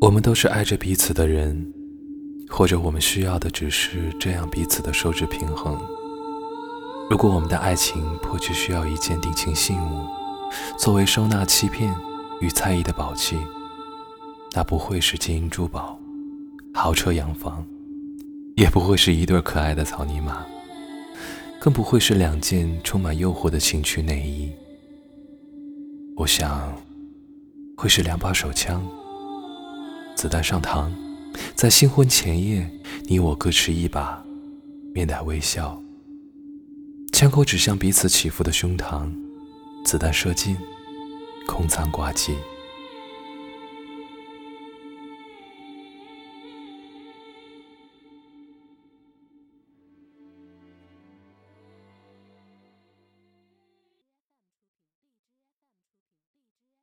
我们都是爱着彼此的人，或者我们需要的只是这样彼此的收支平衡。如果我们的爱情迫切需要一件定情信物，作为收纳欺骗与猜疑的宝器，那不会是金银珠宝、豪车洋房，也不会是一对可爱的草泥马，更不会是两件充满诱惑的情趣内衣。我想，会是两把手枪。子弹上膛，在新婚前夜，你我各持一把，面带微笑。枪口指向彼此起伏的胸膛，子弹射进，空仓挂机。